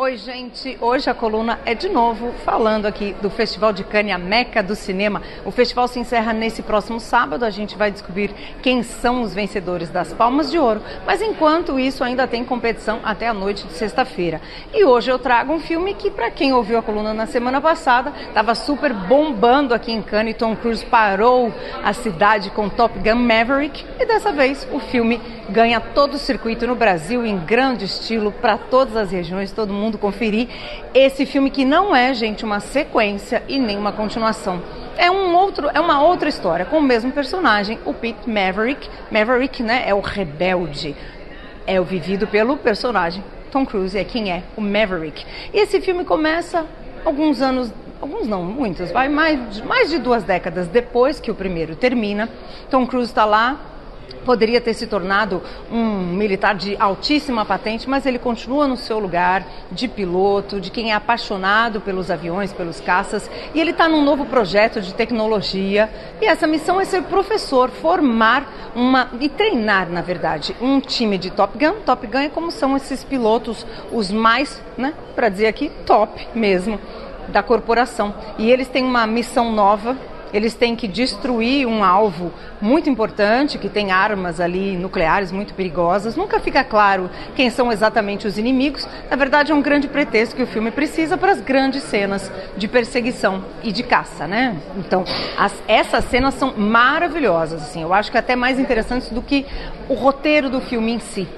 Oi, gente. Hoje a coluna é de novo falando aqui do Festival de Cannes, a Meca do Cinema. O festival se encerra nesse próximo sábado. A gente vai descobrir quem são os vencedores das Palmas de Ouro. Mas enquanto isso, ainda tem competição até a noite de sexta-feira. E hoje eu trago um filme que, para quem ouviu a coluna na semana passada, estava super bombando aqui em Cannes. Tom Cruise parou a cidade com Top Gun Maverick. E dessa vez o filme ganha todo o circuito no Brasil em grande estilo para todas as regiões, todo mundo conferir esse filme que não é, gente, uma sequência e nem uma continuação. É um outro, é uma outra história com o mesmo personagem, o Pete Maverick. Maverick, né, é o rebelde. É o vivido pelo personagem Tom Cruise, é quem é o Maverick. E esse filme começa alguns anos alguns não, muitos, vai mais mais de duas décadas depois que o primeiro termina. Tom Cruise está lá, poderia ter se tornado um militar de altíssima patente, mas ele continua no seu lugar de piloto, de quem é apaixonado pelos aviões, pelos caças, e ele está num novo projeto de tecnologia. E essa missão é ser professor, formar uma e treinar, na verdade, um time de Top Gun. Top Gun é como são esses pilotos, os mais, né, para dizer aqui, top mesmo da corporação. E eles têm uma missão nova eles têm que destruir um alvo muito importante, que tem armas ali nucleares muito perigosas. Nunca fica claro quem são exatamente os inimigos. Na verdade, é um grande pretexto que o filme precisa para as grandes cenas de perseguição e de caça, né? Então, as, essas cenas são maravilhosas, assim. Eu acho que até mais interessantes do que o roteiro do filme em si.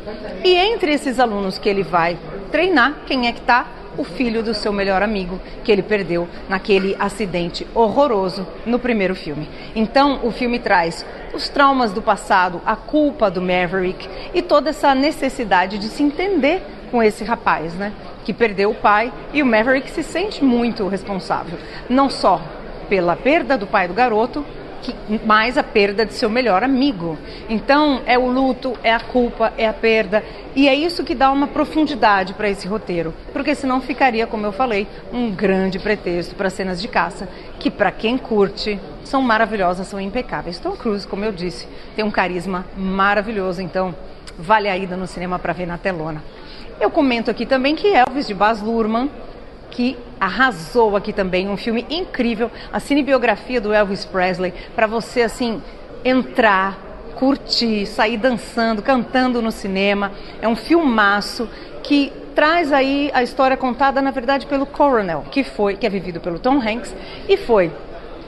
E entre esses alunos que ele vai treinar, quem é que está? o filho do seu melhor amigo, que ele perdeu naquele acidente horroroso no primeiro filme. Então, o filme traz os traumas do passado, a culpa do Maverick e toda essa necessidade de se entender com esse rapaz, né? Que perdeu o pai e o Maverick se sente muito responsável, não só pela perda do pai do garoto, que, mais a perda de seu melhor amigo. Então, é o luto, é a culpa, é a perda. E é isso que dá uma profundidade para esse roteiro. Porque senão ficaria, como eu falei, um grande pretexto para cenas de caça, que para quem curte são maravilhosas, são impecáveis. Tom Cruise, como eu disse, tem um carisma maravilhoso. Então, vale a ida no cinema para ver na telona. Eu comento aqui também que Elvis de Baz Luhrmann que arrasou aqui também, um filme incrível, a cinebiografia do Elvis Presley, para você assim entrar, curtir, sair dançando, cantando no cinema. É um filmaço que traz aí a história contada na verdade pelo Coronel, que foi, que é vivido pelo Tom Hanks e foi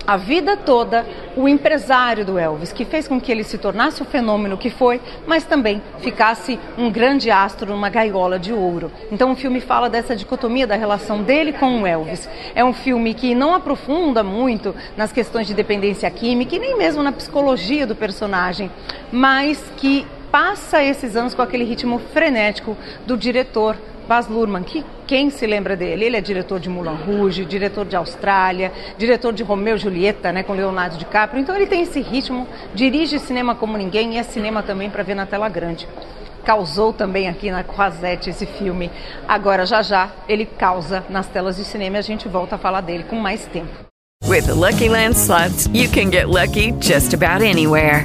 a vida toda o empresário do Elvis, que fez com que ele se tornasse o fenômeno que foi, mas também ficasse um grande astro numa gaiola de ouro. Então o filme fala dessa dicotomia da relação dele com o Elvis. É um filme que não aprofunda muito nas questões de dependência química e nem mesmo na psicologia do personagem, mas que passa esses anos com aquele ritmo frenético do diretor Baz Luhrmann, que quem se lembra dele? Ele é diretor de Moulin Rouge, diretor de Austrália, diretor de Romeu e Julieta, né, com Leonardo DiCaprio. Então ele tem esse ritmo, dirige cinema como ninguém e é cinema também para ver na tela grande. Causou também aqui na Croisette esse filme. Agora já já ele causa nas telas de cinema e a gente volta a falar dele com mais tempo. With the Lucky Land slots, you can get lucky just about anywhere.